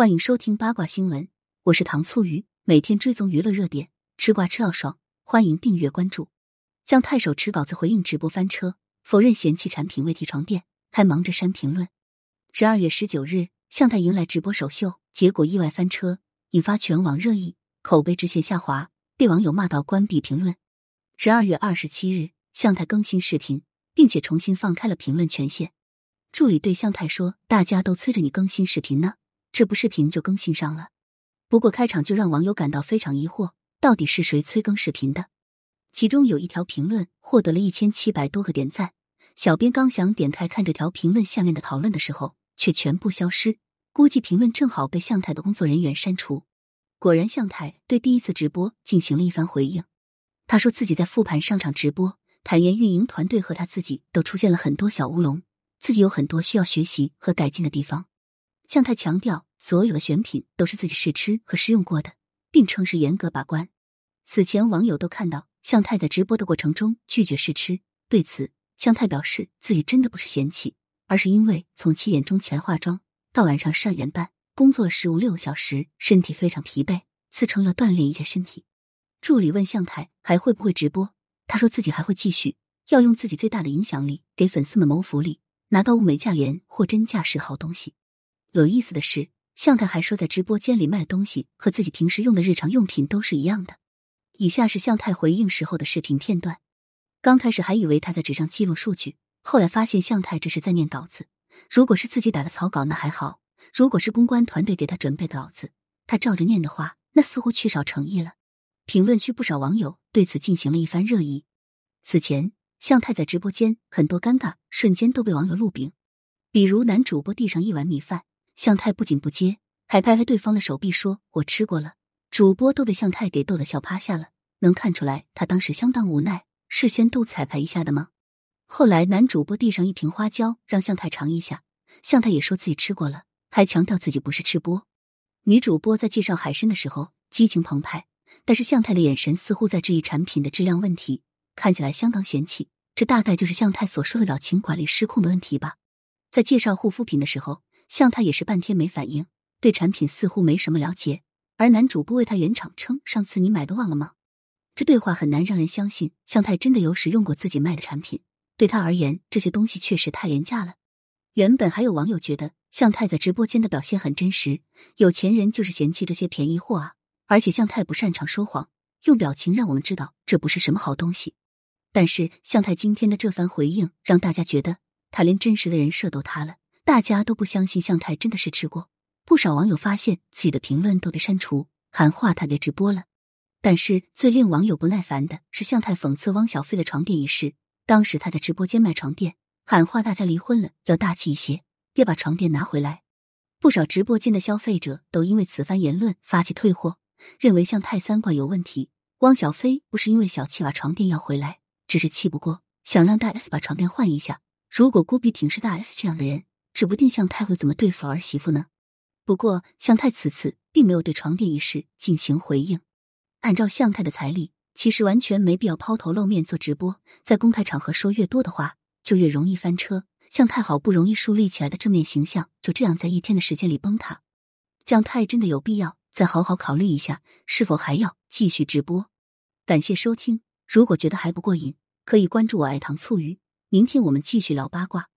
欢迎收听八卦新闻，我是糖醋鱼，每天追踪娱乐热点，吃瓜吃到爽，欢迎订阅关注。姜太手持稿子回应直播翻车，否认嫌弃产品未提床垫，还忙着删评论。十二月十九日，向太迎来直播首秀，结果意外翻车，引发全网热议，口碑直线下滑，被网友骂到关闭评论。十二月二十七日，向太更新视频，并且重新放开了评论权限。助理对向太说：“大家都催着你更新视频呢，这部视频就更新上了。”不过开场就让网友感到非常疑惑，到底是谁催更视频的？其中有一条评论获得了一千七百多个点赞，小编刚想点开看这条评论下面的讨论的时候，却全部消失。估计评论正好被向太的工作人员删除。果然，向太对第一次直播进行了一番回应。他说自己在复盘上场直播，坦言运营团队和他自己都出现了很多小乌龙。自己有很多需要学习和改进的地方。向太强调，所有的选品都是自己试吃和试用过的，并称是严格把关。此前网友都看到向太在直播的过程中拒绝试吃，对此向太表示自己真的不是嫌弃，而是因为从七点钟起来化妆到晚上十二点半，工作了十五六个小时，身体非常疲惫，自称要锻炼一下身体。助理问向太还会不会直播，他说自己还会继续，要用自己最大的影响力给粉丝们谋福利。拿到物美价廉、货真价实好东西。有意思的是，向太还说在直播间里卖东西和自己平时用的日常用品都是一样的。以下是向太回应时候的视频片段。刚开始还以为他在纸上记录数据，后来发现向太这是在念稿子。如果是自己打的草稿，那还好；如果是公关团队给他准备的稿子，他照着念的话，那似乎缺少诚意了。评论区不少网友对此进行了一番热议。此前。向太在直播间很多尴尬瞬间都被网友录屏，比如男主播递上一碗米饭，向太不仅不接，还拍拍对方的手臂说：“我吃过了。”主播都被向太给逗得笑趴下了，能看出来他当时相当无奈，事先都彩排一下的吗？后来男主播递上一瓶花椒，让向太尝一下，向太也说自己吃过了，还强调自己不是吃播。女主播在介绍海参的时候激情澎湃，但是向太的眼神似乎在质疑产品的质量问题。看起来相当嫌弃，这大概就是向太所说的表情管理失控的问题吧。在介绍护肤品的时候，向太也是半天没反应，对产品似乎没什么了解。而男主播为他圆场称：“上次你买的忘了吗？”这对话很难让人相信向太真的有使用过自己卖的产品。对他而言，这些东西确实太廉价了。原本还有网友觉得向太在直播间的表现很真实，有钱人就是嫌弃这些便宜货啊！而且向太不擅长说谎，用表情让我们知道这不是什么好东西。但是向太今天的这番回应，让大家觉得他连真实的人设都塌了。大家都不相信向太真的是吃过。不少网友发现自己的评论都被删除，喊话他给直播了。但是最令网友不耐烦的是向太讽刺汪小菲的床垫一事。当时他在直播间卖床垫，喊话大家离婚了要大气一些，别把床垫拿回来。不少直播间的消费者都因为此番言论发起退货，认为向太三观有问题。汪小菲不是因为小气把床垫要回来。只是气不过，想让大 S 把床垫换一下。如果郭碧婷是大 S 这样的人，指不定向太会怎么对付儿媳妇呢？不过向太此次并没有对床垫一事进行回应。按照向太的财力，其实完全没必要抛头露面做直播。在公开场合说越多的话，就越容易翻车。向太好不容易树立起来的正面形象，就这样在一天的时间里崩塌。向太真的有必要再好好考虑一下，是否还要继续直播？感谢收听。如果觉得还不过瘾，可以关注我爱糖醋鱼。明天我们继续聊八卦。